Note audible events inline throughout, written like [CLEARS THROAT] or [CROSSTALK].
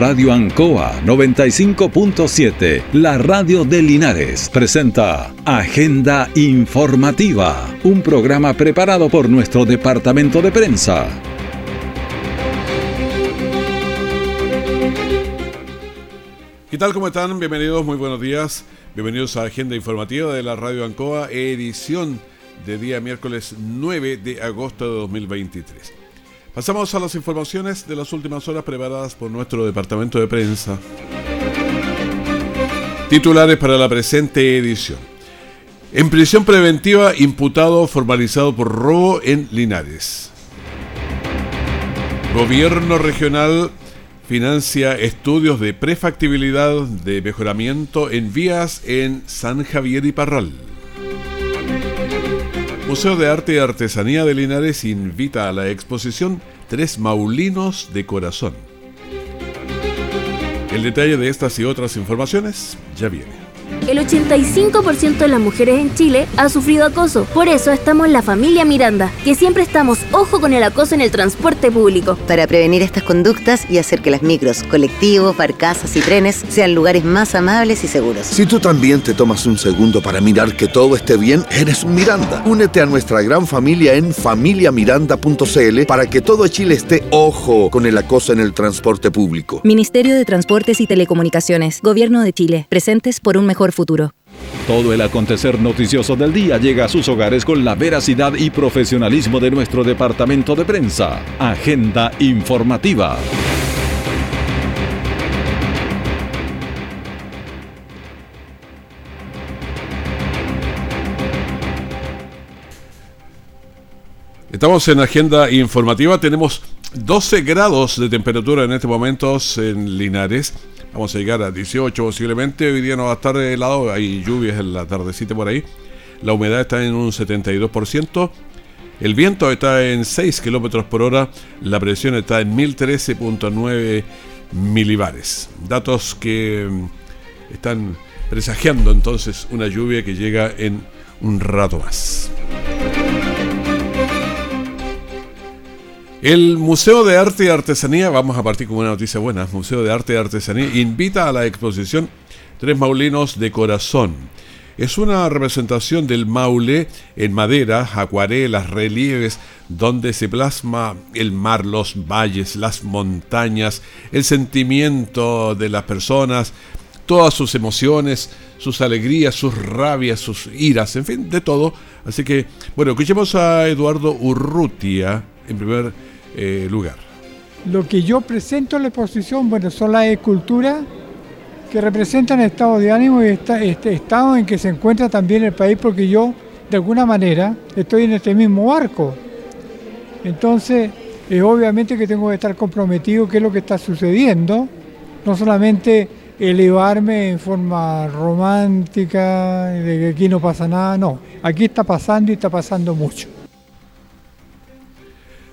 Radio Ancoa 95.7, la radio de Linares, presenta Agenda Informativa, un programa preparado por nuestro departamento de prensa. ¿Qué tal? ¿Cómo están? Bienvenidos, muy buenos días. Bienvenidos a Agenda Informativa de la Radio Ancoa, edición de día miércoles 9 de agosto de 2023. Pasamos a las informaciones de las últimas horas preparadas por nuestro departamento de prensa. Titulares para la presente edición. En prisión preventiva, imputado formalizado por robo en Linares. Gobierno regional financia estudios de prefactibilidad de mejoramiento en vías en San Javier y Parral. Museo de Arte y Artesanía de Linares invita a la exposición Tres Maulinos de Corazón. El detalle de estas y otras informaciones ya viene el 85% de las mujeres en Chile ha sufrido acoso. Por eso estamos en la familia Miranda, que siempre estamos ojo con el acoso en el transporte público. Para prevenir estas conductas y hacer que las micros, colectivos, barcazas y trenes sean lugares más amables y seguros. Si tú también te tomas un segundo para mirar que todo esté bien, eres Miranda. Únete a nuestra gran familia en familiamiranda.cl para que todo Chile esté ojo con el acoso en el transporte público. Ministerio de Transportes y Telecomunicaciones, Gobierno de Chile, presentes por un mejor futuro. Todo el acontecer noticioso del día llega a sus hogares con la veracidad y profesionalismo de nuestro departamento de prensa. Agenda informativa. Estamos en agenda informativa. Tenemos 12 grados de temperatura en este momento en Linares. Vamos a llegar a 18 posiblemente. Hoy día no va a estar helado, hay lluvias en la tardecita por ahí. La humedad está en un 72%. El viento está en 6 kilómetros por hora. La presión está en 1013.9 milibares. Datos que mm, están presagiando entonces una lluvia que llega en un rato más. El Museo de Arte y Artesanía, vamos a partir con una noticia buena, Museo de Arte y Artesanía invita a la exposición Tres Maulinos de Corazón. Es una representación del Maule en madera, acuarelas, relieves, donde se plasma el mar, los valles, las montañas, el sentimiento de las personas, todas sus emociones, sus alegrías, sus rabias, sus iras, en fin, de todo. Así que, bueno, escuchemos a Eduardo Urrutia en primer eh, lugar. Lo que yo presento en la exposición, bueno, son las esculturas que representan el estado de ánimo y este estado en que se encuentra también el país, porque yo, de alguna manera, estoy en este mismo barco. Entonces, es obviamente que tengo que estar comprometido qué es lo que está sucediendo, no solamente elevarme en forma romántica, de que aquí no pasa nada, no, aquí está pasando y está pasando mucho.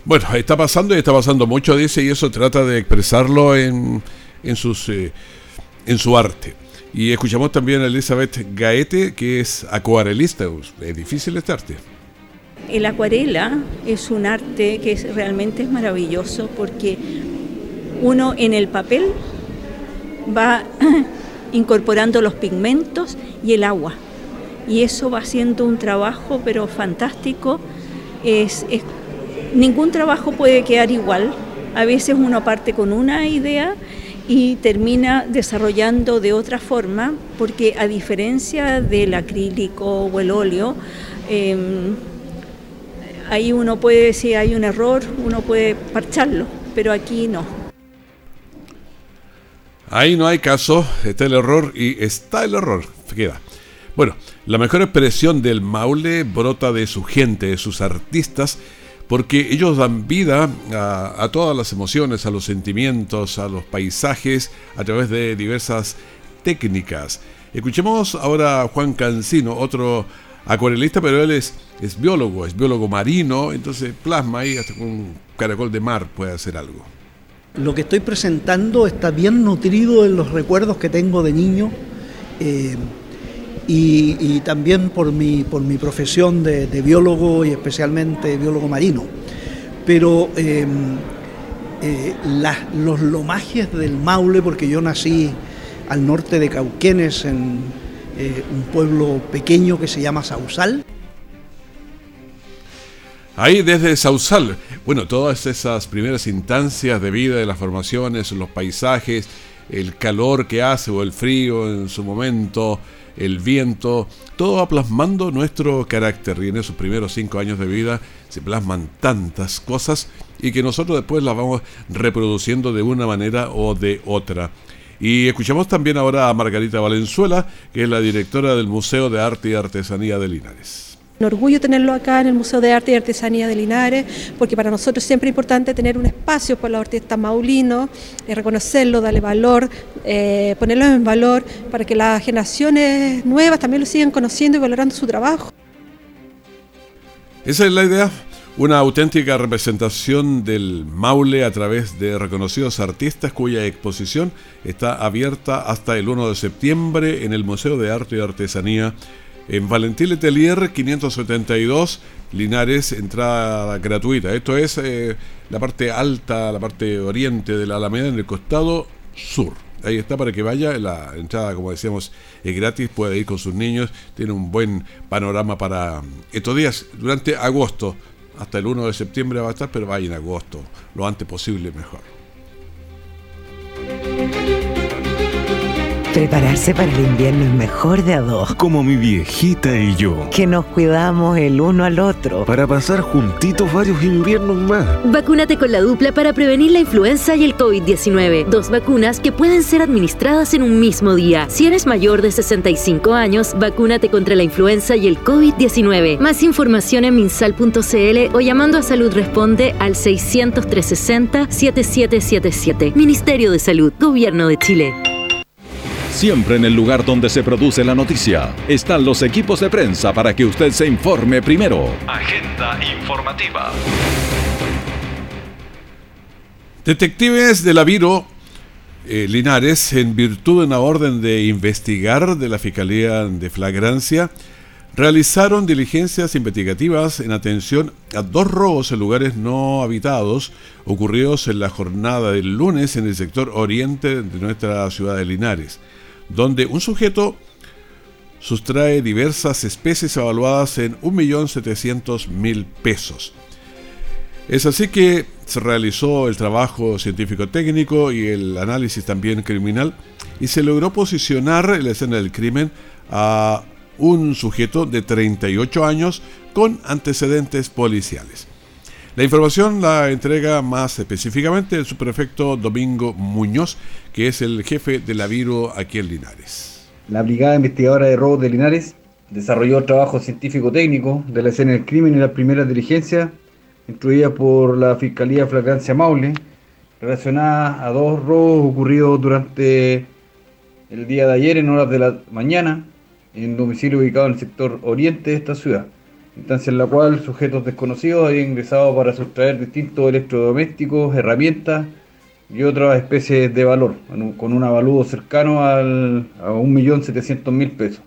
Bueno, está pasando y está pasando mucho, dice, y eso trata de expresarlo en, en, sus, eh, en su arte. Y escuchamos también a Elizabeth Gaete, que es acuarelista. Es difícil este arte. El acuarela es un arte que realmente es maravilloso porque uno en el papel va [CLEARS THROAT] incorporando los pigmentos y el agua. Y eso va haciendo un trabajo, pero fantástico. Es, es ningún trabajo puede quedar igual. A veces uno parte con una idea y termina desarrollando de otra forma, porque a diferencia del acrílico o el óleo, em, ahí uno puede decir hay un error, uno puede parcharlo, pero aquí no. Ahí no hay caso, está el error y está el error, queda. Bueno, la mejor expresión del Maule brota de su gente, de sus artistas, porque ellos dan vida a, todas las emociones, a los sentimientos, a los paisajes, a través de diversas técnicas. Escuchemos ahora a Juan Cancino, otro acuarelista, pero él es, biólogo, es biólogo marino, entonces plasma ahí hasta con un caracol de mar puede hacer algo. Lo que estoy presentando está bien nutrido en los recuerdos que tengo de niño. Eh, y, también por mi, por mi profesión de, biólogo y especialmente biólogo marino. Pero em, eh, los lomajes del Maule, porque yo nací al norte de Cauquenes, en eh, un pueblo pequeño que se llama Sausal. Ahí desde Sausal, bueno, todas esas primeras instancias de vida de las formaciones, los paisajes, el calor que hace o el frío en su momento, el viento, todo va plasmando nuestro carácter y en esos primeros cinco años de vida se plasman tantas cosas y que nosotros después las vamos reproduciendo de una manera o de otra. Y escuchamos también ahora a Margarita Valenzuela, que es la directora del Museo de Arte y Artesanía de Linares. Un orgullo tenerlo acá en el Museo de Arte y Artesanía de Linares, porque para nosotros es siempre importante tener un espacio para los artistas maulinos, eh, reconocerlo, darle valor, eh, ponerlo en valor, para que las generaciones nuevas también lo sigan conociendo y valorando su trabajo. Esa es la idea, una auténtica representación del Maule a través de reconocidos artistas cuya exposición está abierta hasta el 1 de septiembre en el Museo de Arte y Artesanía en Valentín Letelier 572, Linares, entrada gratuita. Esto es eh, la parte alta, la parte oriente de la Alameda en el costado sur. Ahí está para que vaya. La entrada, como decíamos, es gratis. Puede ir con sus niños. Tiene un buen panorama para estos días. Durante agosto, hasta el 1 de septiembre va a estar, pero vaya en agosto. Lo antes posible, mejor. Prepararse para el invierno es mejor de a dos. Como mi viejita y yo. Que nos cuidamos el uno al otro. Para pasar juntitos varios inviernos más. Vacúnate con la dupla para prevenir la influenza y el COVID-19. Dos vacunas que pueden ser administradas en un mismo día. Si eres mayor de 65 años, vacúnate contra la influenza y el COVID-19. Más información en minsal.cl o llamando a Salud Responde al 600 360 7777. Ministerio de Salud, Gobierno de Chile. Siempre en el lugar donde se produce la noticia están los equipos de prensa para que usted se informe primero. Agenda informativa. Detectives de la Viro eh, Linares, en virtud de una orden de investigar de la Fiscalía de Flagrancia, realizaron diligencias investigativas en atención a dos robos en lugares no habitados ocurridos en la jornada del lunes en el sector oriente de nuestra ciudad de Linares donde un sujeto sustrae diversas especies evaluadas en 1.700.000 pesos. Es así que se realizó el trabajo científico-técnico y el análisis también criminal y se logró posicionar la escena del crimen a un sujeto de 38 años con antecedentes policiales. La información la entrega más específicamente el subprefecto Domingo Muñoz, que es el jefe de la Viro aquí en Linares. La Brigada Investigadora de Robos de Linares desarrolló trabajo científico-técnico de la escena del crimen y la primera diligencia instruida por la Fiscalía Flagrancia Maule, relacionada a dos robos ocurridos durante el día de ayer en horas de la mañana en domicilio ubicado en el sector oriente de esta ciudad instancia en la cual sujetos desconocidos habían ingresado para sustraer distintos electrodomésticos, herramientas y otras especies de valor, con un avaludo cercano al, a 1.700.000 pesos.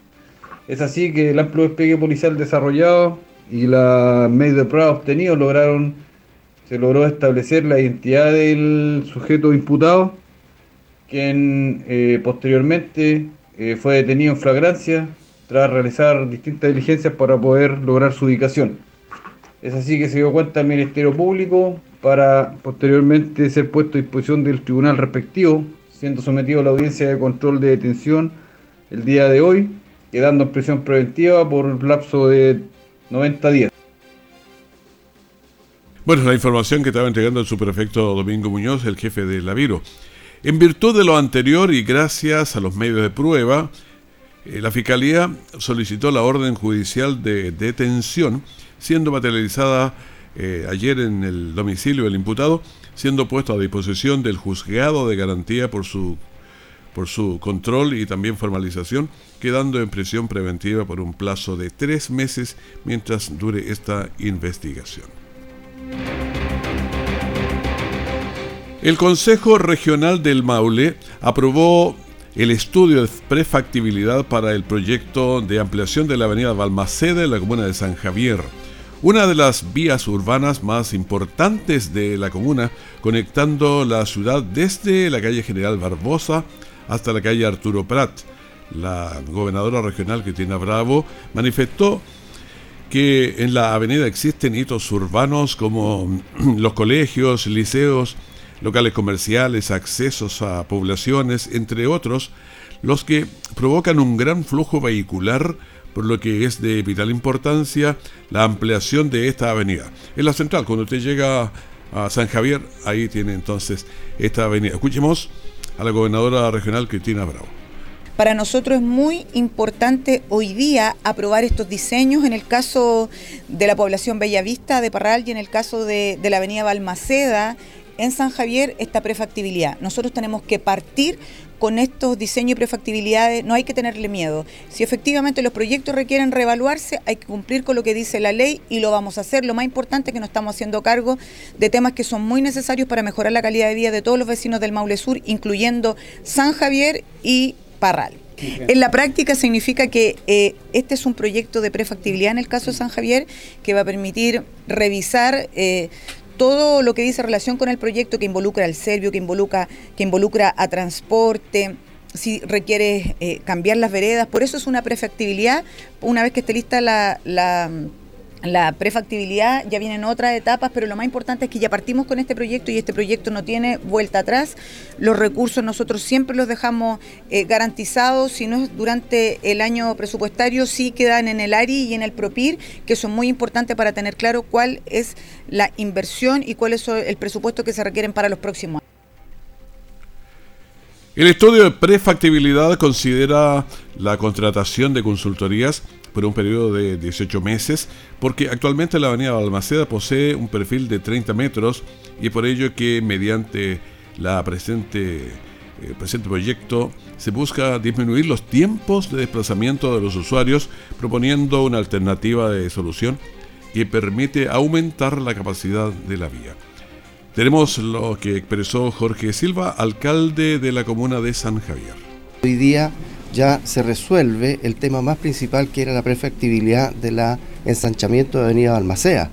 Es así que el amplio despliegue policial desarrollado y la medios de prueba obtenidos lograron, se logró establecer la identidad del sujeto imputado, quien eh, posteriormente eh, fue detenido en flagrancia, tras realizar distintas diligencias para poder lograr su ubicación. Es así que se dio cuenta el Ministerio Público para posteriormente ser puesto a disposición del tribunal respectivo, siendo sometido a la audiencia de control de detención el día de hoy, quedando en prisión preventiva por un lapso de 90 días. Bueno, la información que estaba entregando el superefecto Domingo Muñoz, el jefe de la Viro. En virtud de lo anterior y gracias a los medios de prueba, la Fiscalía solicitó la orden judicial de detención, siendo materializada eh, ayer en el domicilio del imputado, siendo puesto a disposición del juzgado de garantía por su, por su control y también formalización, quedando en prisión preventiva por un plazo de tres meses mientras dure esta investigación. El Consejo Regional del Maule aprobó el estudio de prefactibilidad para el proyecto de ampliación de la avenida Balmaceda en la comuna de San Javier, una de las vías urbanas más importantes de la comuna, conectando la ciudad desde la calle General Barbosa hasta la calle Arturo Prat. La gobernadora regional Cristina Bravo manifestó que en la avenida existen hitos urbanos como [CLEARS THROAT] los colegios, liceos, locales comerciales, accesos a poblaciones, entre otros, los que provocan un gran flujo vehicular, por lo que es de vital importancia la ampliación de esta avenida. En la central, cuando usted llega a San Javier, ahí tiene entonces esta avenida. Escuchemos a la gobernadora regional Cristina Bravo. Para nosotros es muy importante hoy día aprobar estos diseños en el caso de la población Bellavista de Parral y en el caso de, de la avenida Balmaceda en San Javier esta prefactibilidad. Nosotros tenemos que partir con estos diseños y prefactibilidades, no hay que tenerle miedo. Si efectivamente los proyectos requieren reevaluarse, hay que cumplir con lo que dice la ley y lo vamos a hacer. Lo más importante es que nos estamos haciendo cargo de temas que son muy necesarios para mejorar la calidad de vida de todos los vecinos del Maule Sur, incluyendo San Javier y Parral. En la práctica significa que eh, este es un proyecto de prefactibilidad en el caso de San Javier que va a permitir revisar eh, todo lo que dice relación con el proyecto que involucra al serbio, que involucra, que involucra a transporte, si requiere eh, cambiar las veredas. Por eso es una prefactibilidad. Una vez que esté lista la, la la prefactibilidad, ya vienen otras etapas, pero lo más importante es que ya partimos con este proyecto y este proyecto no tiene vuelta atrás. Los recursos nosotros siempre los dejamos eh, garantizados, si no es durante el año presupuestario, sí quedan en el ARI y en el PROPIR, que son muy importantes para tener claro cuál es la inversión y cuál es el presupuesto que se requieren para los próximos años. El estudio de prefactibilidad considera la contratación de consultorías por un periodo de 18 meses, porque actualmente la avenida Balmaceda posee un perfil de 30 metros y por ello que mediante la presente, el presente proyecto se busca disminuir los tiempos de desplazamiento de los usuarios proponiendo una alternativa de solución que permite aumentar la capacidad de la vía. Tenemos lo que expresó Jorge Silva, alcalde de la comuna de San Javier. Hoy día ya se resuelve el tema más principal que era la prefactibilidad del ensanchamiento de Avenida Balmacea.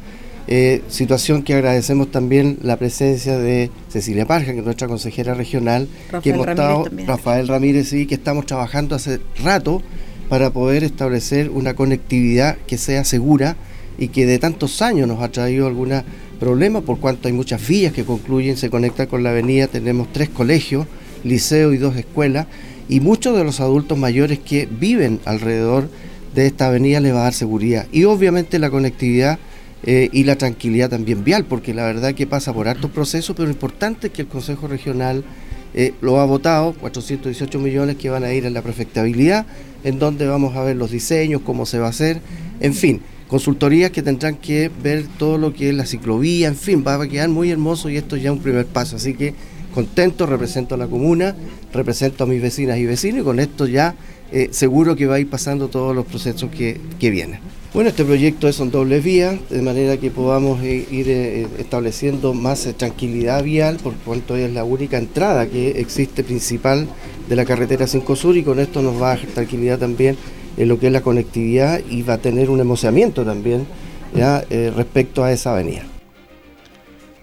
Eh, situación que agradecemos también la presencia de Cecilia Parja, que es nuestra consejera regional, Rafael que hemos Ramírez estado, Rafael Ramírez, sí, que estamos trabajando hace rato para poder establecer una conectividad que sea segura y que de tantos años nos ha traído algunos problemas, por cuanto hay muchas vías que concluyen, se conectan con la avenida, tenemos tres colegios, liceo y dos escuelas, y muchos de los adultos mayores que viven alrededor de esta avenida les va a dar seguridad. Y obviamente la conectividad eh, y la tranquilidad también vial, porque la verdad que pasa por altos procesos, pero lo importante es que el Consejo Regional eh, lo ha votado, 418 millones que van a ir en la prefectabilidad, en donde vamos a ver los diseños, cómo se va a hacer, en fin, consultorías que tendrán que ver todo lo que es la ciclovía, en fin, va a quedar muy hermoso y esto ya es un primer paso, así que contento, represento a la comuna, represento a mis vecinas y vecinos y con esto ya eh, seguro que va a ir pasando todos los procesos que, que vienen. Bueno, este proyecto es en doble vía, de manera que podamos eh, ir eh, estableciendo más tranquilidad vial, por cuanto es la única entrada que existe principal de la carretera 5 Sur y con esto nos va a dar tranquilidad también en lo que es la conectividad y va a tener un emocionamiento también ya, respecto a esa avenida.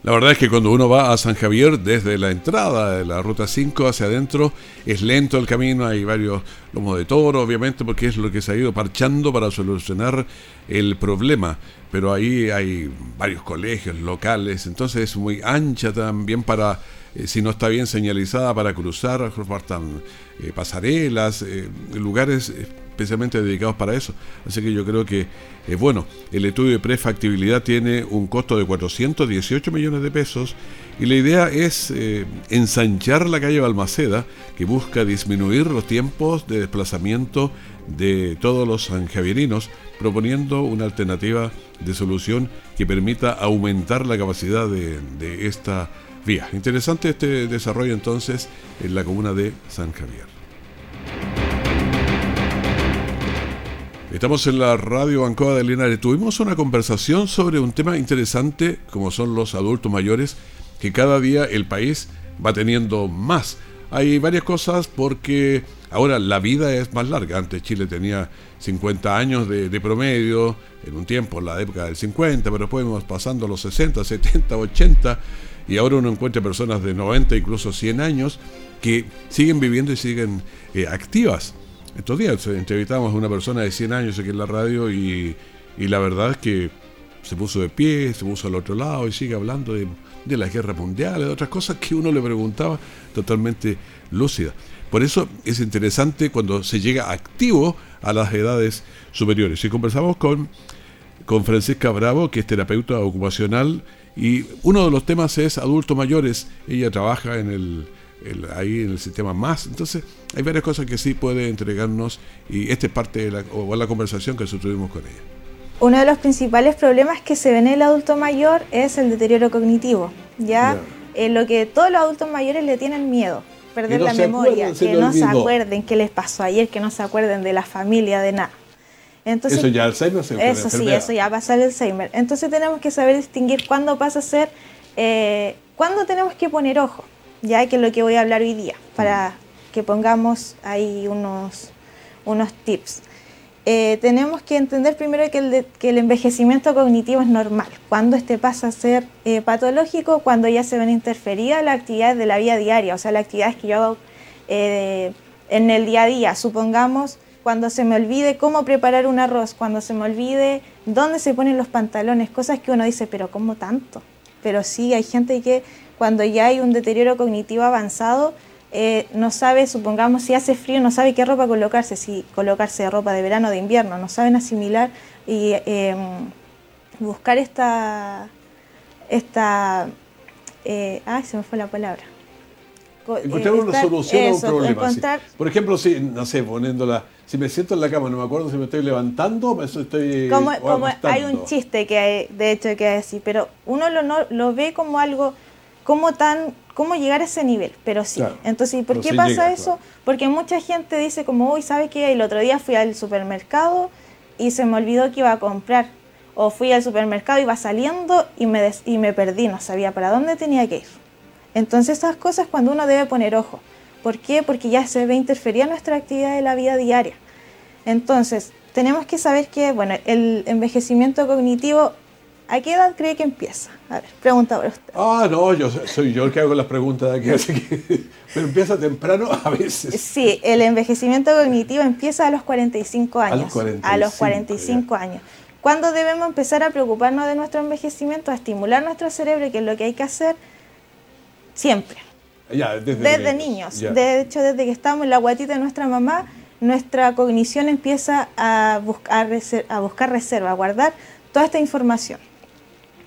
La verdad es que cuando uno va a San Javier desde la entrada de la ruta 5 hacia adentro es lento el camino, hay varios lomos de toro obviamente porque es lo que se ha ido parchando para solucionar el problema, pero ahí hay varios colegios locales, entonces es muy ancha también para, eh, si no está bien señalizada para cruzar, faltan eh, pasarelas, eh, lugares especialmente dedicados para eso. Así que yo creo que es bueno. El estudio de prefactibilidad tiene un costo de 418 millones de pesos y la idea es eh, ensanchar la calle Balmaceda, que busca disminuir los tiempos de desplazamiento de todos los sanjavierinos, proponiendo una alternativa de solución que permita aumentar la capacidad de, de esta vía. Interesante este desarrollo entonces en la comuna de San Javier. Estamos en la radio Ancoa de Linares. Tuvimos una conversación sobre un tema interesante como son los adultos mayores, que cada día el país va teniendo más. Hay varias cosas porque Ahora, la vida es más larga. Antes Chile tenía 50 años de, de promedio, en un tiempo, en la época del 50, pero después vamos pasando a los 60, 70, 80, y ahora uno encuentra personas de 90, incluso 100 años, que siguen viviendo y siguen eh, activas. Estos días entrevistamos a una persona de 100 años aquí en la radio y, y la verdad es que se puso de pie, se puso al otro lado y sigue hablando de, de la guerra mundial, de otras cosas que uno le preguntaba totalmente lúcida. Por eso es interesante cuando se llega activo a las edades superiores. Y conversamos con, con Francisca Bravo, que es terapeuta ocupacional, y uno de los temas es adultos mayores. Ella trabaja en el, el- ahí en el sistema más. Entonces, hay varias cosas que sí puede entregarnos, y esta es parte de la, o la conversación que tuvimos con ella. Uno de los principales problemas que se ve en el adulto mayor es el deterioro cognitivo. Ya, Eh, lo que todos los adultos mayores le tienen miedo, perder no la memoria, acuerden, que no se acuerden qué les pasó ayer, que no se acuerden de la familia, de nada. Entonces, eso ya Alzheimer se eso sí, eso ya pasa el Alzheimer. Entonces tenemos que saber distinguir cuándo pasa a ser, eh, cuándo tenemos que poner ojo, ya que es lo que voy a hablar hoy día, para que pongamos ahí unos, unos tips. Eh, tenemos que entender primero que el, de- que el envejecimiento cognitivo es normal. Cuando este pasa a ser eh, patológico, cuando ya se ven interferidas las actividades de la vida diaria, o sea, las actividades que yo hago eh, en el día a día. Supongamos cuando se me olvide cómo preparar un arroz, cuando se me olvide dónde se ponen los pantalones, cosas que uno dice, pero ¿cómo tanto? Pero sí, hay gente que cuando ya hay un deterioro cognitivo avanzado, eh, no sabe, supongamos, si hace frío, no sabe qué ropa colocarse, si colocarse ropa de verano o de invierno, no saben asimilar y eh, buscar esta, esta, eh, ay, se me fue la palabra. Co- Encontrar eh, una solución a eso, un problema. sí. Por ejemplo, si, no sé, poniéndola, si me siento en la cama, no me acuerdo si me estoy levantando o me estoy como, como hay un chiste que hay, de hecho que así, pero uno lo, no, lo ve como algo, como tan, cómo llegar a ese nivel, pero sí. Claro, Entonces, ¿y por qué sí pasa llega, eso? Porque mucha gente dice como, uy, ¿sabe qué? El otro día fui al supermercado y se me olvidó que iba a comprar. O fui al supermercado, iba saliendo y me, des- y me perdí, no sabía para dónde tenía que ir. Entonces esas cosas cuando uno debe poner ojo. ¿Por qué? Porque ya se ve interferir nuestra actividad de la vida diaria. Entonces, tenemos que saber que, bueno, el envejecimiento cognitivo, ¿a qué edad cree que empieza? A ver, pregunta por usted. Ah, no, yo soy- yo el que hago las preguntas de aquí, así que. [LAUGHS] Pero empieza temprano a veces. Sí, el envejecimiento cognitivo empieza a los 45 A los años. 45, A los 45 años. ¿Cuándo debemos empezar a preocuparnos de nuestro envejecimiento, a estimular nuestro cerebro, que es lo que hay que hacer siempre? Ya, desde, Desde niños, ya. De hecho, desde que estamos en la guatita de nuestra mamá, nuestra cognición empieza a buscar, a buscar reserva, a guardar toda esta información.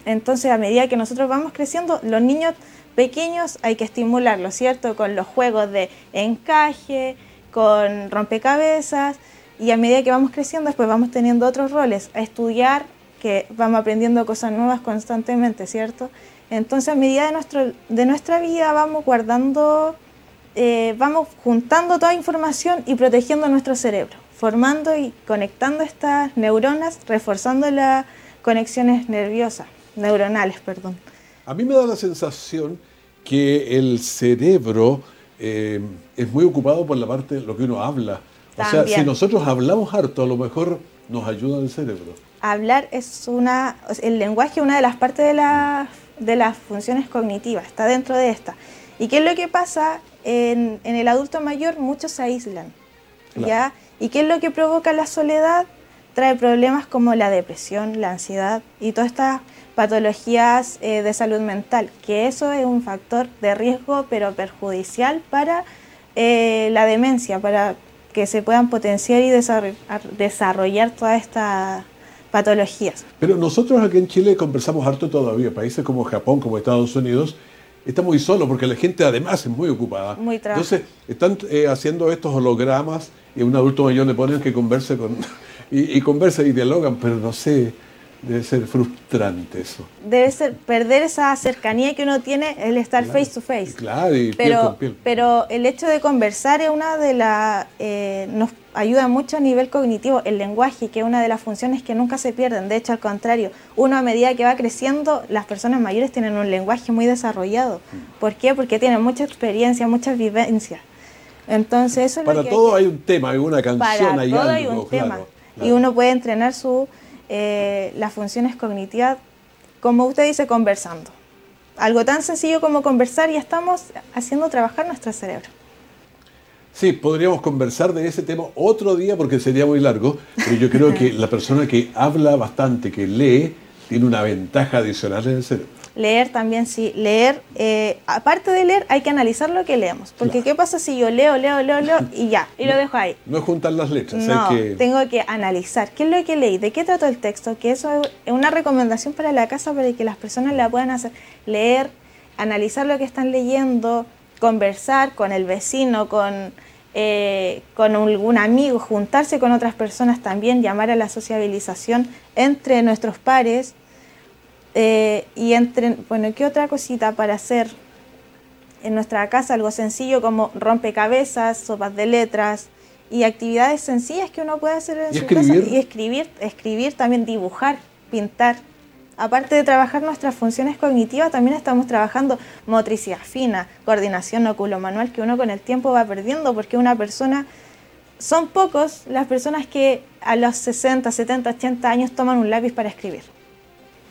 Entonces, a medida que nosotros vamos creciendo, los niños pequeños hay que estimularlos, ¿cierto? Con los juegos de encaje, con rompecabezas, y a medida que vamos creciendo, después vamos teniendo otros roles, a estudiar, que vamos aprendiendo cosas nuevas constantemente, ¿cierto? Entonces, a medida de, nuestro, de nuestra vida vamos guardando, eh, vamos juntando toda información y protegiendo nuestro cerebro, formando y conectando estas neuronas, reforzando las conexiones nerviosas, neuronales, perdón. A mí me da la sensación que el cerebro eh, es muy ocupado por la parte de lo que uno habla. O sea, si nosotros hablamos harto, a lo mejor nos ayuda el cerebro. Hablar es una, el lenguaje es una de las partes de, la- de las funciones cognitivas, está dentro de esta. ¿Y qué es lo que pasa? En, en el adulto mayor muchos se aíslan, ¿ya? ¿Y qué es lo que provoca la soledad? Trae problemas como la depresión, la ansiedad y todas estas patologías eh, de salud mental, que eso es un factor de riesgo pero perjudicial para eh, la demencia, para que se puedan potenciar y desarroll- desarrollar todas estas patologías. Pero nosotros aquí en Chile conversamos harto todavía. Países como Japón, como Estados Unidos, está muy solo porque la gente además es muy ocupada. Muy. Entonces, están eh, haciendo estos hologramas y a un adulto mayor le ponen que converse con... [LAUGHS] Y, y conversa y dialogan, pero no sé, debe ser frustrante eso. Debe ser perder esa cercanía que uno tiene, el estar Claro. face to face. Claro, y piel Pero, con piel. pero el hecho de conversar es una de las eh, nos ayuda mucho a nivel cognitivo, el lenguaje, que es una de las funciones que nunca se pierden. De hecho, al contrario, uno a medida que va creciendo, las personas mayores tienen un lenguaje muy desarrollado. ¿Por qué? Porque tienen mucha experiencia, muchas vivencias. Entonces, eso es Para lo que todo hay, hay un tema, hay una canción, para hay todo algo. hay un claro, tema. Y uno puede entrenar su, eh, las funciones cognitivas, como usted dice, conversando. Algo tan sencillo como conversar y estamos haciendo trabajar nuestro cerebro. Sí, podríamos conversar de ese tema otro día porque sería muy largo, pero yo creo que [LAUGHS] la persona que habla bastante, que lee, tiene una ventaja adicional en el cerebro. Leer también, sí. Leer, eh, aparte de leer, hay que analizar lo que leemos. Porque ¿qué pasa si yo leo, leo, leo, leo y ya, y lo dejo ahí? No juntar las letras, No, hay que... tengo que analizar qué es lo que leí, de qué trató el texto, que eso es una recomendación para la casa para que las personas la puedan hacer. Leer, analizar lo que están leyendo, conversar con el vecino, con, eh, con algún amigo, juntarse con otras personas también, llamar a la sociabilización entre nuestros pares. Eh, y entre, bueno, ¿qué otra cosita para hacer en nuestra casa? Algo sencillo como rompecabezas, sopas de letras y actividades sencillas que uno puede hacer en ¿Y su escribir? casa. Y escribir, escribir, también dibujar, pintar. Aparte de trabajar nuestras funciones cognitivas, también estamos trabajando motricidad fina, coordinación oculomanual, que uno con el tiempo va perdiendo, porque una persona, son pocos las personas que a los 60, 70, 80 años toman un lápiz para escribir.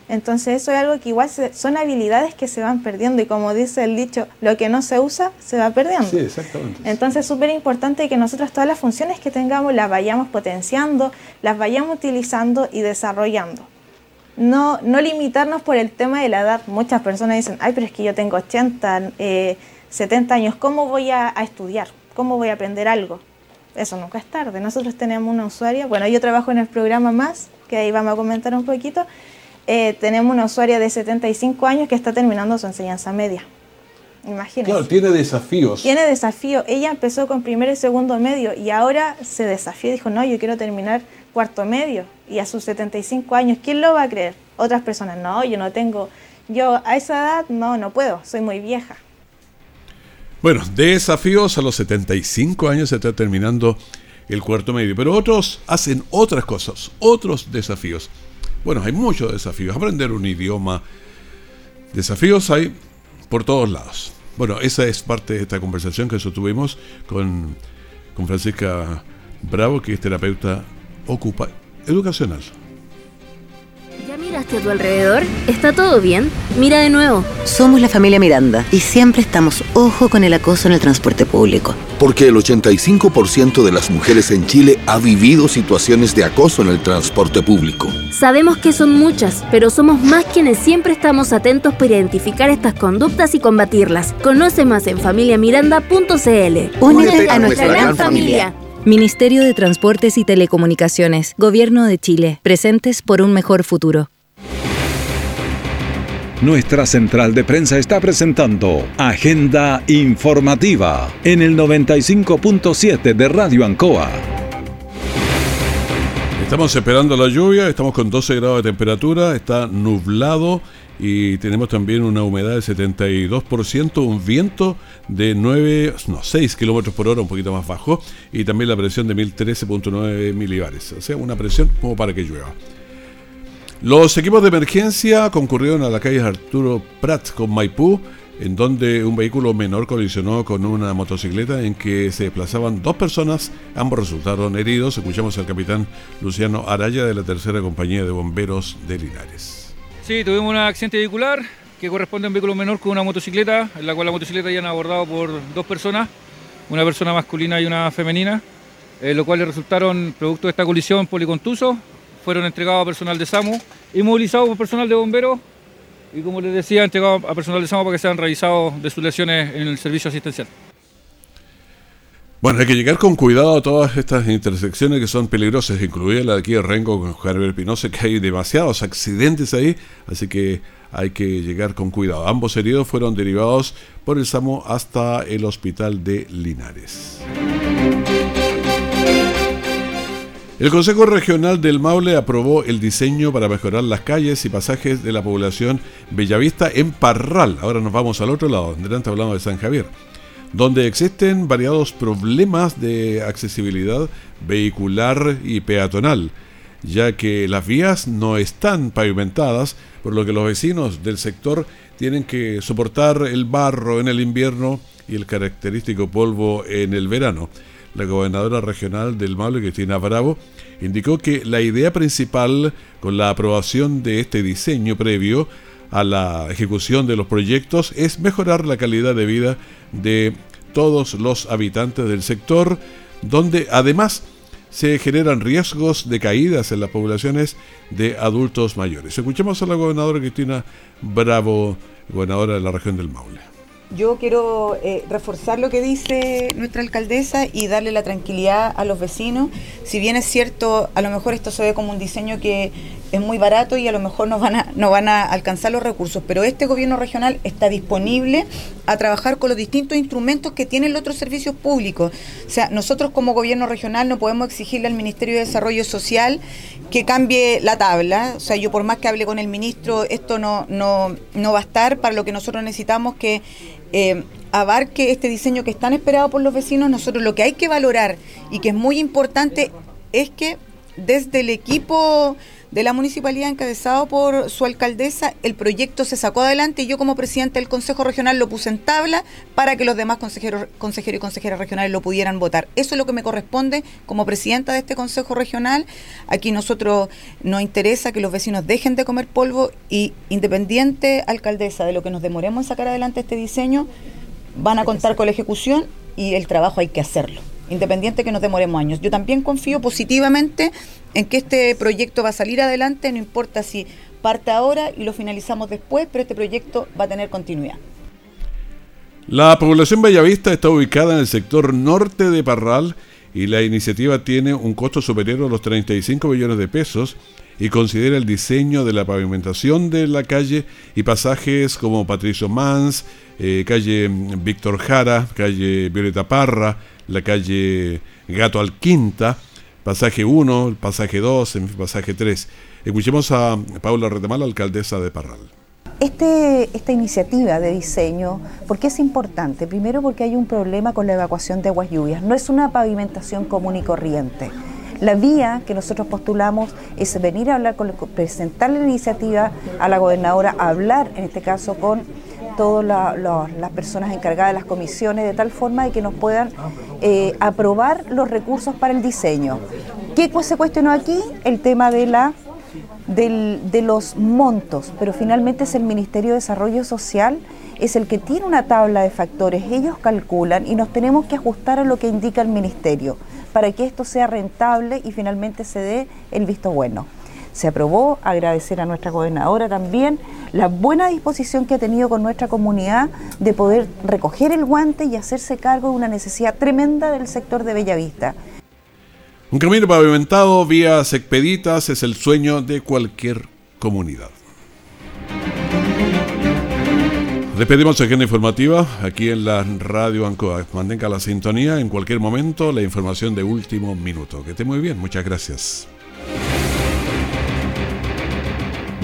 Entonces eso es algo que igual se- son habilidades que se van perdiendo y como dice el dicho, lo que no se usa se va perdiendo. Sí, exactamente. Entonces es súper importante que nosotros todas las funciones que tengamos las vayamos potenciando, las vayamos utilizando y desarrollando. No, no limitarnos por el tema de la edad. Muchas personas dicen, ay, pero es que yo tengo 80, eh, 70 años, ¿cómo voy a, a estudiar? ¿Cómo voy a aprender algo? Eso nunca es tarde. Nosotros tenemos una usuaria, bueno, yo trabajo en el programa Más, que ahí vamos a comentar un poquito. Eh, tenemos una usuaria de 75 años que está terminando su enseñanza media. Imagínense. Claro, tiene desafíos. Tiene desafío. Ella empezó con primero y segundo medio y ahora se desafió. Dijo, no, yo quiero terminar cuarto medio. Y a sus 75 años, ¿quién lo va a creer? Otras personas, no, yo no tengo, yo a esa edad no, no puedo, soy muy vieja. Bueno, desafíos a los 75 años se está terminando el cuarto medio, pero otros hacen otras cosas, otros desafíos. Bueno, hay muchos desafíos, aprender un idioma, desafíos hay por todos lados. Bueno, esa es parte de esta conversación que sostuvimos con, con Francisca Bravo, que es terapeuta ocupa educacional. ¿Ya miraste a tu alrededor? ¿Está todo bien? Mira de nuevo. Somos la familia Miranda y siempre estamos ojo con el acoso en el transporte público. Porque el 85% de las mujeres en Chile ha vivido situaciones de acoso en el transporte público. Sabemos que son muchas, pero somos más quienes siempre estamos atentos para identificar estas conductas y combatirlas. Conoce más en familiamiranda.cl. Únete a nuestra gran familia. Ministerio de Transportes y Telecomunicaciones, Gobierno de Chile, presentes por un mejor futuro. Nuestra central de prensa está presentando Agenda Informativa en el 95.7 de Radio Ancoa. Estamos esperando la lluvia, estamos con 12 grados de temperatura, está nublado y tenemos también una humedad del 72%, un viento de 9, no, 6 kilómetros por hora, un poquito más bajo, y también la presión de 1013.9 milibares, o sea, una presión como para que llueva. Los equipos de emergencia concurrieron a la calle Arturo Prat con Maipú, en donde un vehículo menor colisionó con una motocicleta en que se desplazaban dos personas, ambos resultaron heridos. Escuchamos al capitán Luciano Araya de la tercera compañía de bomberos de Linares. Sí, tuvimos un accidente vehicular que corresponde a un vehículo menor con una motocicleta, en la cual la motocicleta ya han abordado por dos personas, una persona masculina y una femenina, eh, lo cual resultaron, producto de esta colisión, policontusos, fueron entregados a personal de SAMU y movilizados por personal de bomberos y como les decía, entregados a personal de SAMU para que sean revisados de sus lesiones en el servicio asistencial. Bueno, hay que llegar con cuidado a todas estas intersecciones que son peligrosas, incluida la de aquí de Rengo con Javier Pinoza, que hay demasiados accidentes ahí, así que hay que llegar con cuidado. Ambos heridos fueron derivados por el SAMU hasta el hospital de Linares. El Consejo Regional del Maule aprobó el diseño para mejorar las calles y pasajes de la población Bellavista en Parral. Ahora nos vamos al otro lado, delante hablamos de San Javier, donde existen variados problemas de accesibilidad vehicular y peatonal, ya que las vías no están pavimentadas, por lo que los vecinos del sector tienen que soportar el barro en el invierno y el característico polvo en el verano. La gobernadora regional del Maule, Cristina Bravo, indicó que la idea principal con la aprobación de este diseño previo a la ejecución de los proyectos es mejorar la calidad de vida de todos los habitantes del sector, donde además se generan riesgos de caídas en las poblaciones de adultos mayores. Escuchemos a la gobernadora Cristina Bravo, gobernadora de la región del Maule. Yo quiero eh, reforzar lo que dice nuestra alcaldesa y darle la tranquilidad a los vecinos. Si bien es cierto, a lo mejor esto se ve como un diseño que es muy barato y a lo mejor no van a, no van a alcanzar los recursos, pero este gobierno regional está disponible a trabajar con los distintos instrumentos que tienen los otros servicios públicos. O sea, nosotros como gobierno regional no podemos exigirle al Ministerio de Desarrollo Social que cambie la tabla. O sea, yo por más que hable con el ministro, esto no, no, no va a estar para lo que nosotros necesitamos que eh, abarque este diseño que es tan esperado por los vecinos, nosotros lo que hay que valorar y que es muy importante es que desde el equipo de la municipalidad encabezado por su alcaldesa, el proyecto se sacó adelante y yo como presidente del Consejo Regional lo puse en tabla para que los demás consejeros, consejeros y consejeras regionales lo pudieran votar. Eso es lo que me corresponde como presidenta de este Consejo Regional. Aquí nosotros nos interesa que los vecinos dejen de comer polvo y independiente alcaldesa de lo que nos demoremos en sacar adelante este diseño, van a contar con la ejecución y el trabajo hay que hacerlo independiente que nos demoremos años. Yo también confío positivamente en que este proyecto va a salir adelante, no importa si parte ahora y lo finalizamos después, pero este proyecto va a tener continuidad. La población Bellavista está ubicada en el sector norte de Parral y la iniciativa tiene un costo superior a los 35 millones de pesos y considera el diseño de la pavimentación de la calle y pasajes como Patricio Mans, eh, calle Víctor Jara, calle Violeta Parra, la calle Gato Alquinta, pasaje 1, pasaje 2, pasaje 3. Escuchemos a Paula Retemal, alcaldesa de Parral. Este, esta iniciativa de diseño, ¿por qué es importante? Primero porque hay un problema con la evacuación de aguas lluvias. No es una pavimentación común y corriente. La vía que nosotros postulamos es venir a hablar con, presentar la iniciativa a la gobernadora, hablar en este caso con todas las personas encargadas de las comisiones, de tal forma de que nos puedan eh, aprobar los recursos para el diseño. ¿Qué se cuestionó aquí? El tema de la de los montos, pero finalmente es el Ministerio de Desarrollo Social, es el que tiene una tabla de factores, ellos calculan y nos tenemos que ajustar a lo que indica el Ministerio para que esto sea rentable y finalmente se dé el visto bueno se aprobó, agradecer a nuestra gobernadora también la buena disposición que ha tenido con nuestra comunidad de poder recoger el guante y hacerse cargo de una necesidad tremenda del sector de Bellavista. Un camino pavimentado vía expeditas es el sueño de cualquier comunidad. Despedimos agenda informativa aquí en la radio Ancoa. Mantenga la sintonía en cualquier momento, la información de último minuto. Que esté muy bien, muchas gracias.